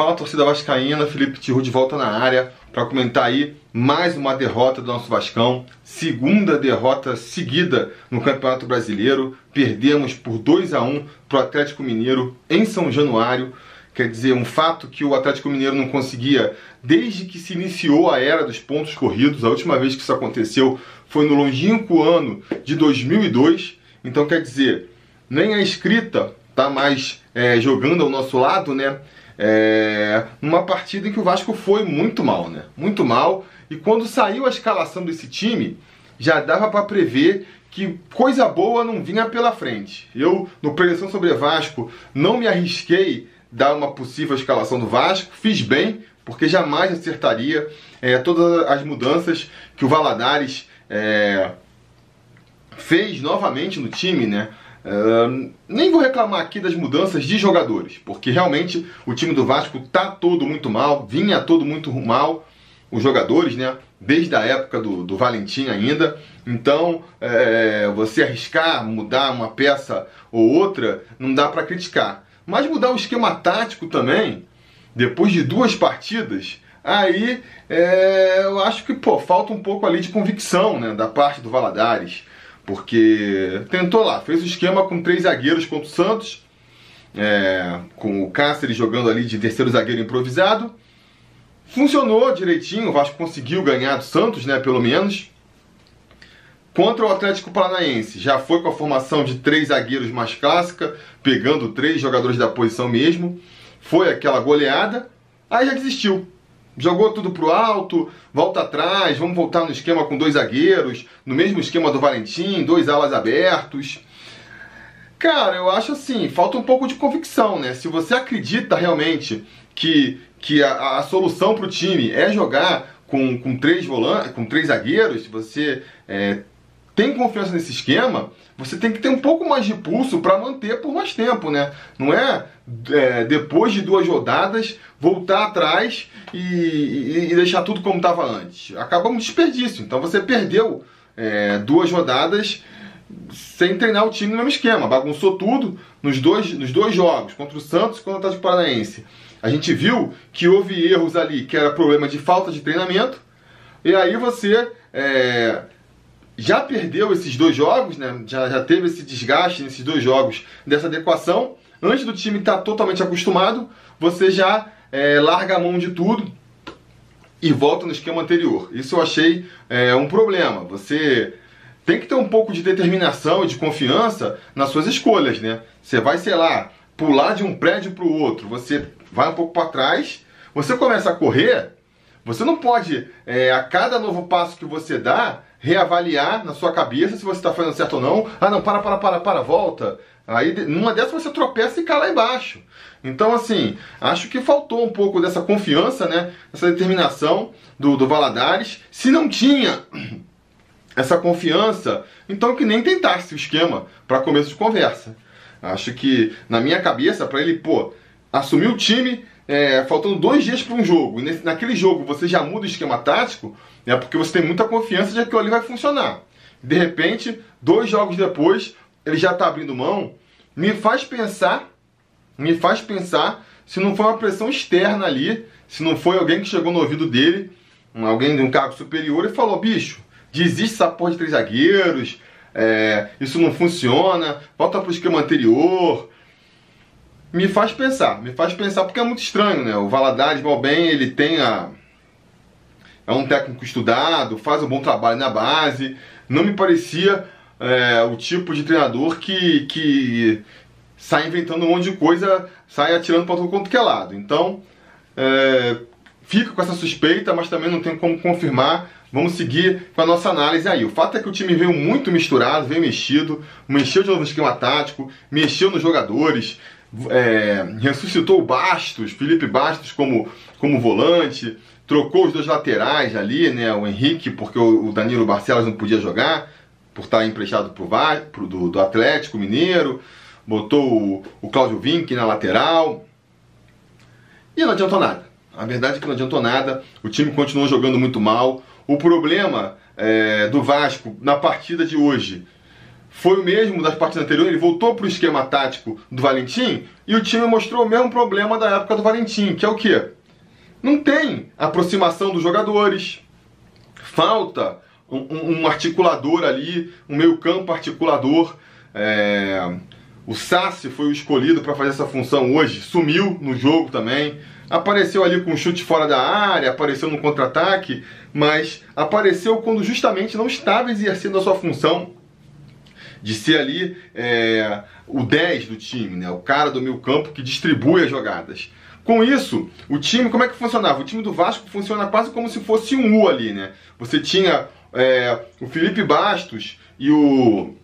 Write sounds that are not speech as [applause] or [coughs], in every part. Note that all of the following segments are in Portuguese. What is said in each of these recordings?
Fala torcida vascaína, Felipe Tiru de volta na área para comentar aí mais uma derrota do nosso Vascão, segunda derrota seguida no Campeonato Brasileiro. Perdemos por 2 a 1 para o Atlético Mineiro em São Januário. Quer dizer, um fato que o Atlético Mineiro não conseguia desde que se iniciou a era dos pontos corridos. A última vez que isso aconteceu foi no longínquo ano de 2002. Então, quer dizer, nem a escrita tá mais é, jogando ao nosso lado, né? É, numa partida em que o Vasco foi muito mal, né? Muito mal. E quando saiu a escalação desse time, já dava para prever que coisa boa não vinha pela frente. Eu, no Preleção sobre Vasco, não me arrisquei dar uma possível escalação do Vasco, fiz bem, porque jamais acertaria é, todas as mudanças que o Valadares é, fez novamente no time, né? Uh, nem vou reclamar aqui das mudanças de jogadores, porque realmente o time do Vasco tá todo muito mal, vinha todo muito mal, os jogadores, né? Desde a época do, do Valentim ainda. Então, é, você arriscar mudar uma peça ou outra, não dá para criticar. Mas mudar o esquema tático também, depois de duas partidas, aí é, eu acho que pô, falta um pouco ali de convicção né, da parte do Valadares. Porque tentou lá, fez o esquema com três zagueiros contra o Santos, é, com o Cáceres jogando ali de terceiro zagueiro improvisado. Funcionou direitinho, o Vasco conseguiu ganhar do Santos, né, pelo menos. Contra o Atlético Paranaense, já foi com a formação de três zagueiros mais clássica, pegando três jogadores da posição mesmo. Foi aquela goleada, aí já desistiu jogou tudo pro alto, volta atrás, vamos voltar no esquema com dois zagueiros, no mesmo esquema do Valentim, dois alas abertos. Cara, eu acho assim, falta um pouco de convicção, né? Se você acredita realmente que, que a, a solução pro time é jogar com, com três volantes, com três zagueiros, você é, tem confiança nesse esquema, você tem que ter um pouco mais de pulso para manter por mais tempo, né? Não é, é, depois de duas rodadas voltar atrás e, e, e deixar tudo como estava antes. Acaba um desperdício. Então você perdeu é, duas rodadas sem treinar o time no mesmo esquema. Bagunçou tudo nos dois, nos dois jogos, contra o Santos e contra o Atlético Paranaense. A gente viu que houve erros ali, que era problema de falta de treinamento. E aí você é, já perdeu esses dois jogos, né? já, já teve esse desgaste nesses dois jogos dessa adequação. Antes do time estar tá totalmente acostumado, você já é, larga a mão de tudo e volta no esquema anterior. Isso eu achei é, um problema. Você tem que ter um pouco de determinação e de confiança nas suas escolhas, né? Você vai, sei lá, pular de um prédio para o outro, você vai um pouco para trás, você começa a correr, você não pode, é, a cada novo passo que você dá, reavaliar na sua cabeça se você está fazendo certo ou não. Ah, não, para, para, para, para, volta. Aí, numa dessas, você tropeça e cai lá embaixo. Então, assim, acho que faltou um pouco dessa confiança, né? Essa determinação do, do Valadares. Se não tinha [clears throat] essa confiança, então que nem tentasse o esquema para começo de conversa. Acho que, na minha cabeça, para ele, pô, assumir o time é, faltando dois dias para um jogo, e nesse, naquele jogo você já muda o esquema tático, é porque você tem muita confiança de que aquilo ali vai funcionar. De repente, dois jogos depois, ele já está abrindo mão, me faz pensar, me faz pensar se não foi uma pressão externa ali, se não foi alguém que chegou no ouvido dele, alguém de um cargo superior e falou, bicho, desiste essa porra de três zagueiros, é, isso não funciona, volta para o esquema anterior, me faz pensar, me faz pensar porque é muito estranho, né? O Valadares, mal bem, ele tem a é um técnico estudado, faz um bom trabalho na base. Não me parecia é, o tipo de treinador que, que sai inventando um monte de coisa, sai atirando para todo quanto que é lado. Então, é, fica com essa suspeita, mas também não tem como confirmar. Vamos seguir com a nossa análise aí. O fato é que o time veio muito misturado, veio mexido, mexeu de novo no esquema tático, mexeu nos jogadores, é, ressuscitou o Bastos, Felipe Bastos como, como volante, trocou os dois laterais ali, né? O Henrique, porque o, Danilo Barcelos não podia jogar, por estar emprestado pro, pro, do, do Atlético Mineiro, botou o, o Cláudio Vinck na lateral. E não adiantou nada. A verdade é que não adiantou nada, o time continuou jogando muito mal. O problema é, do Vasco na partida de hoje foi o mesmo das partidas anteriores, ele voltou para o esquema tático do Valentim e o time mostrou o mesmo problema da época do Valentim, que é o quê? Não tem aproximação dos jogadores, falta um, um articulador ali, um meio campo articulador. É... O Sassi foi o escolhido para fazer essa função hoje, sumiu no jogo também. Apareceu ali com um chute fora da área, apareceu no contra-ataque, mas apareceu quando justamente não estava exercendo a sua função de ser ali é, o 10 do time, né? o cara do meio campo que distribui as jogadas. Com isso, o time, como é que funcionava? O time do Vasco funciona quase como se fosse um U ali, né? Você tinha é, o Felipe Bastos e o,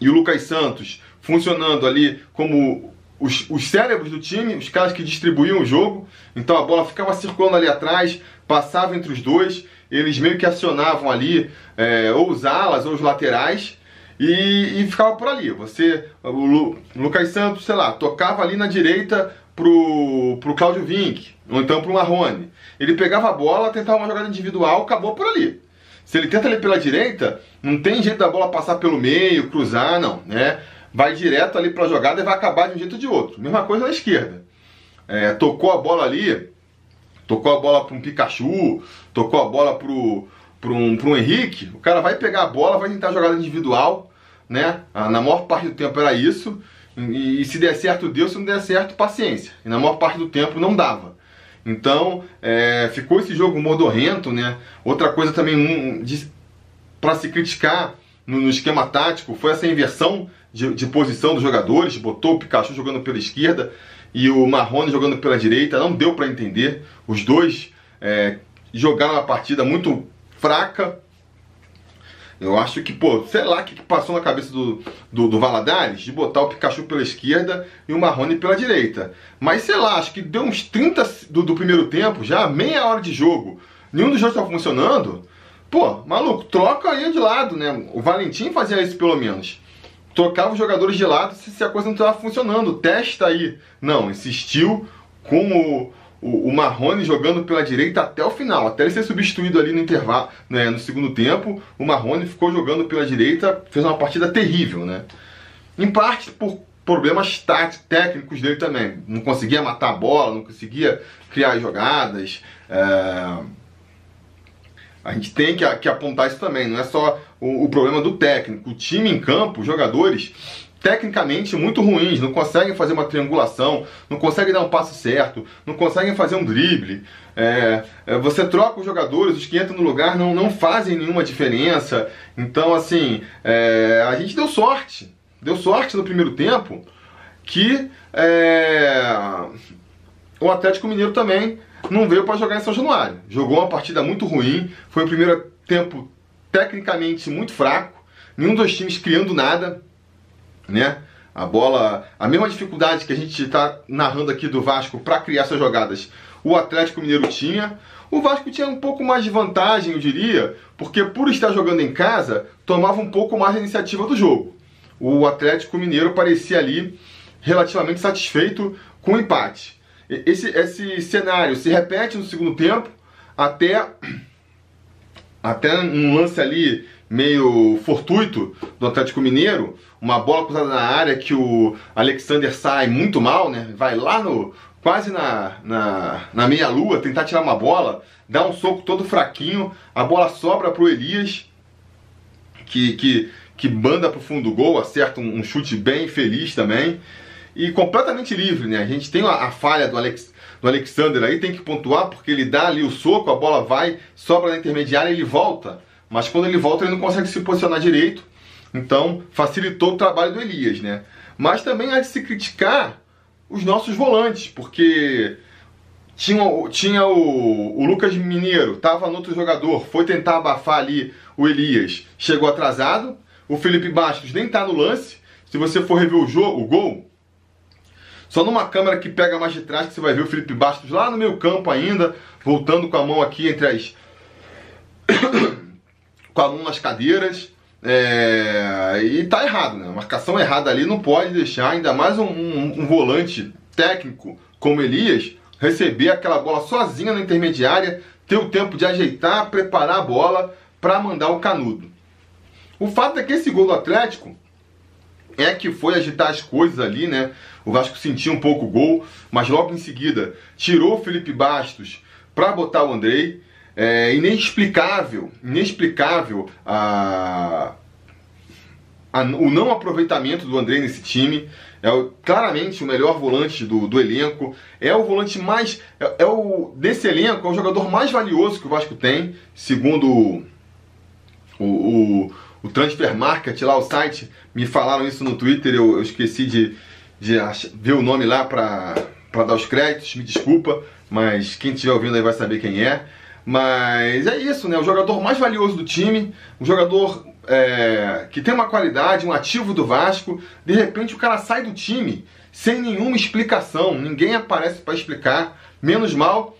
e o Lucas Santos funcionando ali como os, os cérebros do time, os caras que distribuíam o jogo. Então a bola ficava circulando ali atrás, passava entre os dois, eles meio que acionavam ali é, ou os alas ou os laterais e, e ficava por ali. Você, o Lu, Lucas Santos, sei lá, tocava ali na direita pro, pro Claudio Vink, ou então pro Marrone. Ele pegava a bola, tentava uma jogada individual, acabou por ali. Se ele tenta ali pela direita, não tem jeito da bola passar pelo meio, cruzar, não, né? Vai direto ali para a jogada e vai acabar de um jeito ou de outro. Mesma coisa na esquerda. É, tocou a bola ali, tocou a bola para um Pikachu, tocou a bola para um, um Henrique, o cara vai pegar a bola, vai tentar jogada individual, né? Ah, na maior parte do tempo era isso. E, e se der certo, deu, se não der certo, paciência. E na maior parte do tempo não dava. Então, é, ficou esse jogo modorrento, né? Outra coisa também um, para se criticar no, no, esquema tático foi essa inversão de, de, posição dos jogadores. Botou o Pikachu jogando pela esquerda e o Marrone jogando pela direita. Não deu para entender. Os dois é, jogaram uma partida muito fraca, eu acho que, pô, sei lá o que, que passou na cabeça do, do, do, Valadares de botar o Pikachu pela esquerda e o Marrone pela direita. Mas sei lá, acho que deu uns 30 do, do primeiro tempo, já meia hora de jogo, nenhum dos dois estava funcionando. Pô, maluco, troca aí de lado, né? O Valentim fazia isso pelo menos. Trocava os jogadores de lado se, se a coisa não estava funcionando. Testa aí. Não, insistiu com o, o, o Marrone jogando pela direita até o final, até ele ser substituído ali no intervalo, né, no segundo tempo, o Marrone ficou jogando pela direita, fez uma partida terrível, né? Em parte por problemas táticos, técnicos dele também, não conseguia matar a bola, não conseguia criar jogadas. É... A gente tem que, que, apontar isso também, não é só o, o problema do técnico, o time em campo, os jogadores tecnicamente muito ruins, não conseguem fazer uma triangulação, não conseguem dar um passo certo, não conseguem fazer um drible. É, é, você troca os jogadores, os que entram no lugar não, não fazem nenhuma diferença. Então, assim, é, a gente deu sorte. Deu sorte no primeiro tempo que é, o Atlético Mineiro também não veio para jogar em São Januário. Jogou uma partida muito ruim, foi o primeiro tempo tecnicamente muito fraco, nenhum dos times criando nada né? A bola, a mesma dificuldade que a gente está narrando aqui do Vasco para criar essas jogadas, o Atlético Mineiro tinha. O Vasco tinha um pouco mais de vantagem, eu diria, porque por estar jogando em casa, tomava um pouco mais a iniciativa do jogo. O Atlético Mineiro parecia ali relativamente satisfeito com o empate. Esse, esse cenário se repete no segundo tempo, até, até um lance ali meio fortuito do Atlético Mineiro, uma bola cruzada na área que o Alexander sai muito mal, né? Vai lá no quase na, na, na meia-lua tentar tirar uma bola, dá um soco todo fraquinho, a bola sobra pro Elias, que, que, que banda pro fundo do gol, acerta um, um chute bem feliz também. E completamente livre, né? A gente tem a, a falha do, Alex, do Alexander aí, tem que pontuar, porque ele dá ali o soco, a bola vai, sobra na intermediária e ele volta mas quando ele volta ele não consegue se posicionar direito. Então facilitou o trabalho do Elias, né? Mas também há de se criticar os nossos volantes, porque tinha, tinha o, o Lucas Mineiro, estava no outro jogador, foi tentar abafar ali o Elias, chegou atrasado. O Felipe Bastos nem está no lance. Se você for rever o, jogo, o gol, só numa câmera que pega mais de trás que você vai ver o Felipe Bastos lá no meio campo ainda, voltando com a mão aqui entre as com a mão nas cadeiras. É, e tá errado, né? Marcação errada ali não pode deixar, ainda mais um, um, um volante técnico como Elias, receber aquela bola sozinha na intermediária, ter o tempo de ajeitar, preparar a bola para mandar o canudo. O fato é que esse gol do Atlético é que foi agitar as coisas ali, né? O Vasco sentiu um pouco o gol, mas logo em seguida tirou o Felipe Bastos para botar o Andrei. É inexplicável, inexplicável a, a, o não aproveitamento do Andrei nesse time. É o, claramente o melhor volante do, do elenco. É o volante mais. É, é, o desse elenco, é o jogador mais valioso que o Vasco tem, segundo o, o, o Transfer Market, lá o site. Me falaram isso no Twitter, eu, eu esqueci de, de ver o nome lá para dar os créditos, me desculpa, mas quem estiver ouvindo aí vai saber quem é. Mas é isso, né? O jogador mais valioso do time, um jogador é, que tem uma qualidade, um ativo do Vasco. De repente o cara sai do time sem nenhuma explicação, ninguém aparece para explicar. Menos mal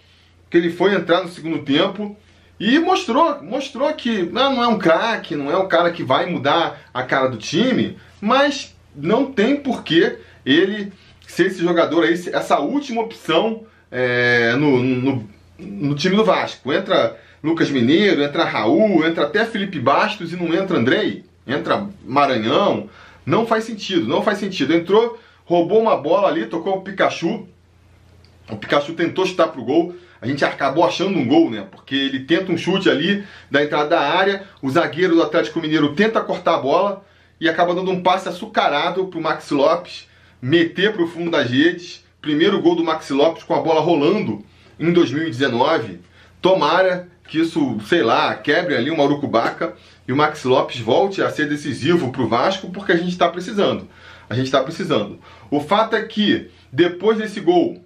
que ele foi entrar no segundo tempo e mostrou, mostrou que não, não é um craque, não é um cara que vai mudar a cara do time, mas não tem porquê ele ser esse jogador aí, essa última opção é, no, no, no, time do Vasco. Entra Lucas Mineiro, entra Raul, entra até Felipe Bastos e não entra Andrei, entra Maranhão. Não faz sentido, não faz sentido. Entrou, roubou uma bola ali, tocou o Pikachu. O Pikachu tentou chutar pro gol. A gente acabou achando um gol, né? Porque ele tenta um chute ali da entrada da área, o zagueiro do Atlético Mineiro tenta cortar a bola e acaba dando um passe açucarado pro Max Lopes meter para o fundo das redes. Primeiro gol do Maxi Lopes com a bola rolando em 2019. Tomara que isso, sei lá, quebre ali uma urucubaca e o Maxi Lopes volte a ser decisivo para o Vasco, porque a gente está precisando. A gente está precisando. O fato é que, depois desse gol,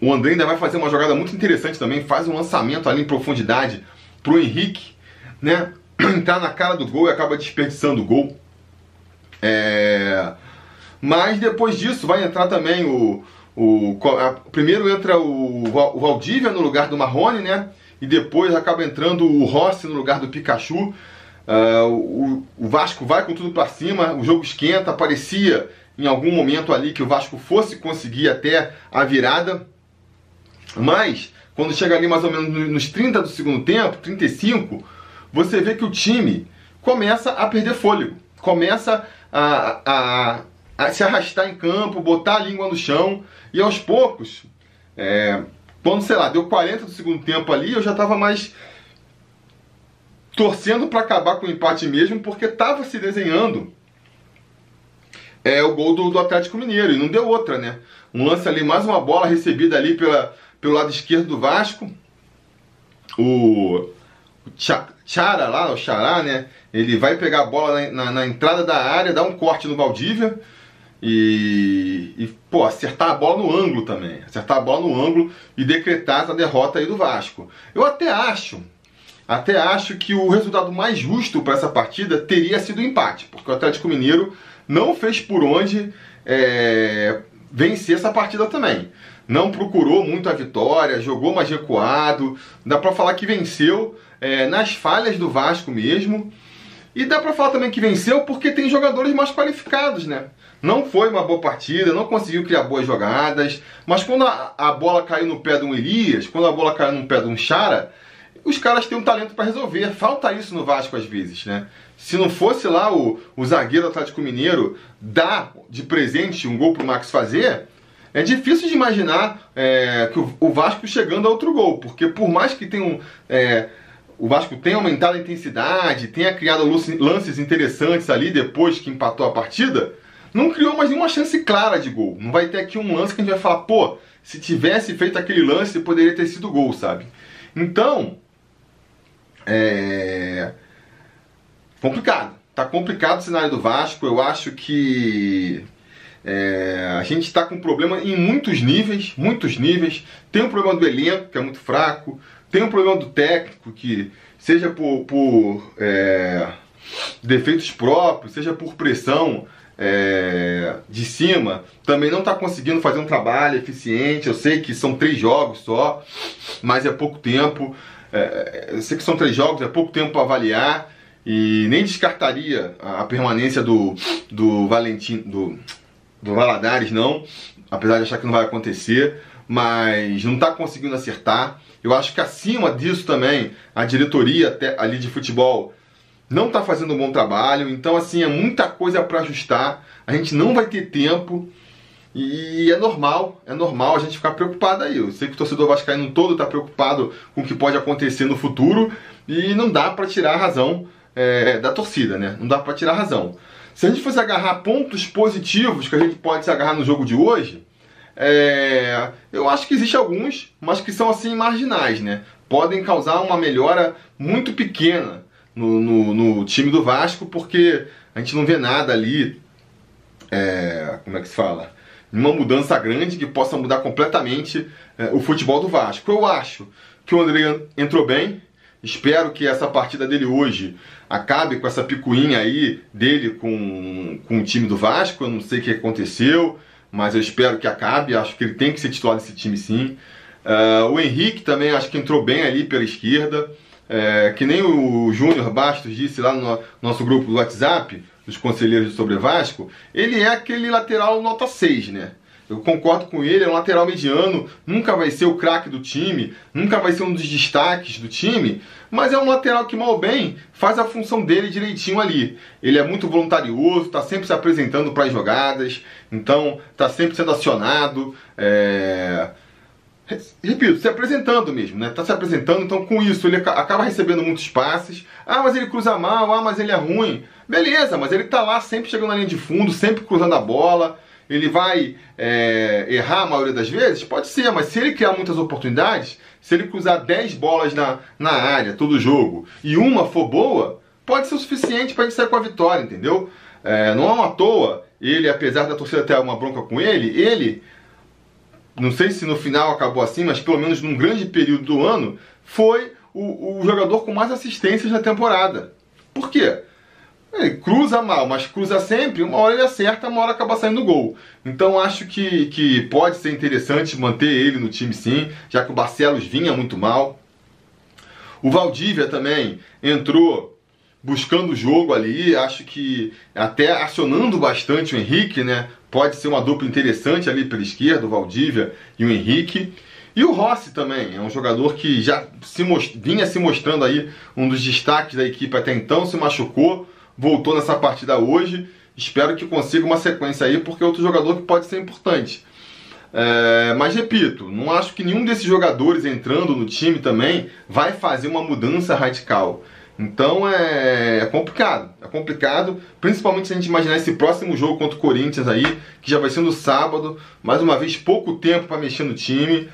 o André ainda vai fazer uma jogada muito interessante também, faz um lançamento ali em profundidade para o Henrique, né? Entrar [clears throat] na cara do gol e acaba desperdiçando o gol. É... Mas depois disso vai entrar também o. o a, primeiro entra o, o Valdívia no lugar do Marrone, né? E depois acaba entrando o Rossi no lugar do Pikachu. Uh, o, o, Vasco vai com tudo para cima, o jogo esquenta. Parecia em algum momento ali que o Vasco fosse conseguir até a virada. Mas, quando chega ali mais ou menos nos 30 do segundo tempo, 35, você vê que o time começa a perder fôlego. Começa a, a, se arrastar em campo, botar a língua no chão e aos poucos, é, quando sei lá, deu 40 do segundo tempo ali, eu já estava mais torcendo para acabar com o empate mesmo, porque estava se desenhando é, o gol do, do, Atlético Mineiro e não deu outra, né? Um lance ali, mais uma bola recebida ali pela, pelo lado esquerdo do Vasco. O, o Chara lá, o Xará, né? Ele vai pegar a bola na, na, na entrada da área, dá um corte no Valdívia e, e, pô, acertar a bola no ângulo também. Acertar a bola no ângulo e decretar essa derrota aí do Vasco. Eu até acho, até acho que o resultado mais justo para essa partida teria sido o empate, porque o Atlético Mineiro não fez por onde é, vencer essa partida também. Não procurou muito a vitória, jogou mais recuado. Dá para falar que venceu é, nas falhas do Vasco mesmo. E dá para falar também que venceu porque tem jogadores mais qualificados, né? Não foi uma boa partida, não conseguiu criar boas jogadas, mas quando a, a bola caiu no pé de um Elias, quando a bola caiu no pé de um Chara, os caras têm um talento para resolver. Falta isso no Vasco às vezes, né? Se não fosse lá o, o zagueiro Atlético Mineiro dar de presente um gol pro Max fazer, é difícil de imaginar é, que o, o, Vasco chegando a outro gol, porque por mais que tenha um, é, o Vasco tenha aumentado a intensidade, tenha criado lances interessantes ali depois que empatou a partida, não criou mais nenhuma chance clara de gol. Não vai ter aqui um lance que a gente vai falar, pô, se tivesse feito aquele lance, poderia ter sido gol, sabe? Então, é. complicado. Tá complicado o cenário do Vasco. Eu acho que é, a gente está com problema em muitos níveis, muitos níveis. Tem o problema do elenco, que é muito fraco. Tem o problema do técnico, que seja por, por é, defeitos próprios, seja por pressão, é, de cima também não está conseguindo fazer um trabalho eficiente. Eu sei que são três jogos só, mas é pouco tempo. É, eu sei que são três jogos, é pouco tempo para avaliar. E nem descartaria a permanência do, do Valentim, do, do Valadares, não. Apesar de achar que não vai acontecer. Mas não está conseguindo acertar. Eu acho que acima disso também, a diretoria ali de futebol não está fazendo um bom trabalho, então assim é muita coisa para ajustar. A gente não vai ter tempo e é normal, é normal a gente ficar preocupado aí. Eu sei que o torcedor vascaíno todo está preocupado com o que pode acontecer no futuro e não dá para tirar a razão é, da torcida, né? Não dá para tirar a razão. Se a gente fosse agarrar pontos positivos que a gente pode se agarrar no jogo de hoje, é, eu acho que existem alguns, mas que são assim marginais, né? Podem causar uma melhora muito pequena no, no, no time do Vasco, porque a gente não vê nada ali. É, como é que se fala? Uma mudança grande que possa mudar completamente é, o futebol do Vasco. Eu acho que o André entrou bem. Espero que essa partida dele hoje acabe com essa picuinha aí dele com, com o time do Vasco. Eu não sei o que aconteceu mas eu espero que acabe. Acho que ele tem que ser titular desse time sim. Uh, o Henrique também acho que entrou bem ali pela esquerda. É, que nem o Júnior Bastos disse lá no nosso grupo do WhatsApp, dos conselheiros sobre Vasco, ele é aquele lateral nota 6, né? Eu concordo com ele, é um lateral mediano, nunca vai ser o craque do time, nunca vai ser um dos destaques do time, mas é um lateral que mal bem faz a função dele direitinho ali. Ele é muito voluntarioso, está sempre se apresentando para as jogadas, então está sempre sendo acionado. É... Repito, se apresentando mesmo, né? Tá se apresentando, então com isso ele acaba recebendo muitos passes. Ah, mas ele cruza mal, ah, mas ele é ruim. Beleza, mas ele tá lá sempre chegando na linha de fundo, sempre cruzando a bola ele vai é, errar a maioria das vezes? Pode ser, mas se ele criar muitas oportunidades, se ele cruzar 10 bolas na, na área todo jogo e uma for boa, pode ser o suficiente para gente sair com a vitória, entendeu? É, não é uma toa, ele, apesar da torcida ter uma bronca com ele, ele, não sei se no final acabou assim, mas pelo menos num grande período do ano, foi o, o jogador com mais assistências na temporada. Por quê? Ele cruza mal, mas cruza sempre, uma hora ele acerta, uma hora acaba saindo gol. Então acho que, que pode ser interessante manter ele no time sim, já que o Barcelos vinha muito mal. O Valdívia também entrou buscando o jogo ali, acho que até acionando bastante o Henrique, né? Pode ser uma dupla interessante ali pela esquerda, o Valdívia e o Henrique. E o Rossi também, é um jogador que já se vinha se mostrando aí um dos destaques da equipe até então, se machucou, voltou nessa partida hoje. Espero que consiga uma sequência aí, porque é outro jogador que pode ser importante. É, mas repito, não acho que nenhum desses jogadores entrando no time também vai fazer uma mudança radical. Então é, é, complicado, é complicado, principalmente se a gente imaginar esse próximo jogo contra o Corinthians aí, que já vai ser no sábado, mais uma vez pouco tempo para mexer no time.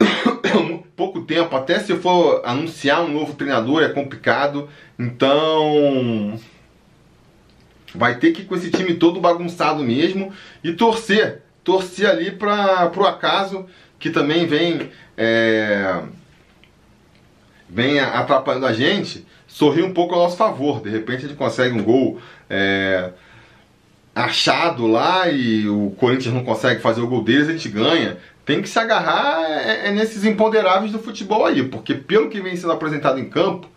[coughs] pouco tempo, até se for anunciar um novo treinador é complicado. Então vai ter que ir com esse time todo bagunçado mesmo e torcer, torcer ali para o acaso que também vem é, vem atrapalhando a gente, sorrir um pouco a nosso favor. De repente a gente consegue um gol é, achado lá e o Corinthians não consegue fazer o gol deles, a gente ganha tem que se agarrar é, é, nesses imponderáveis do futebol aí, porque pelo que vem sendo apresentado em campo,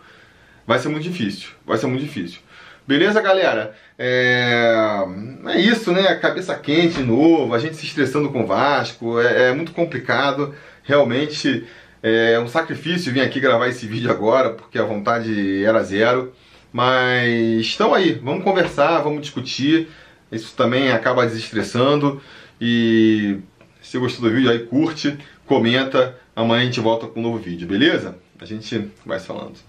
vai ser muito difícil. Vai ser muito difícil. Beleza, galera? É, é isso, né? Cabeça quente de novo, a gente se estressando com o Vasco, é, é muito complicado. Realmente é um sacrifício vir aqui gravar esse vídeo agora, porque a vontade era zero. Mas estão aí, vamos conversar, vamos discutir. Isso também acaba desestressando. E se gostou do vídeo aí, curte, comenta. Amanhã a gente volta com um novo vídeo, beleza? A gente vai falando.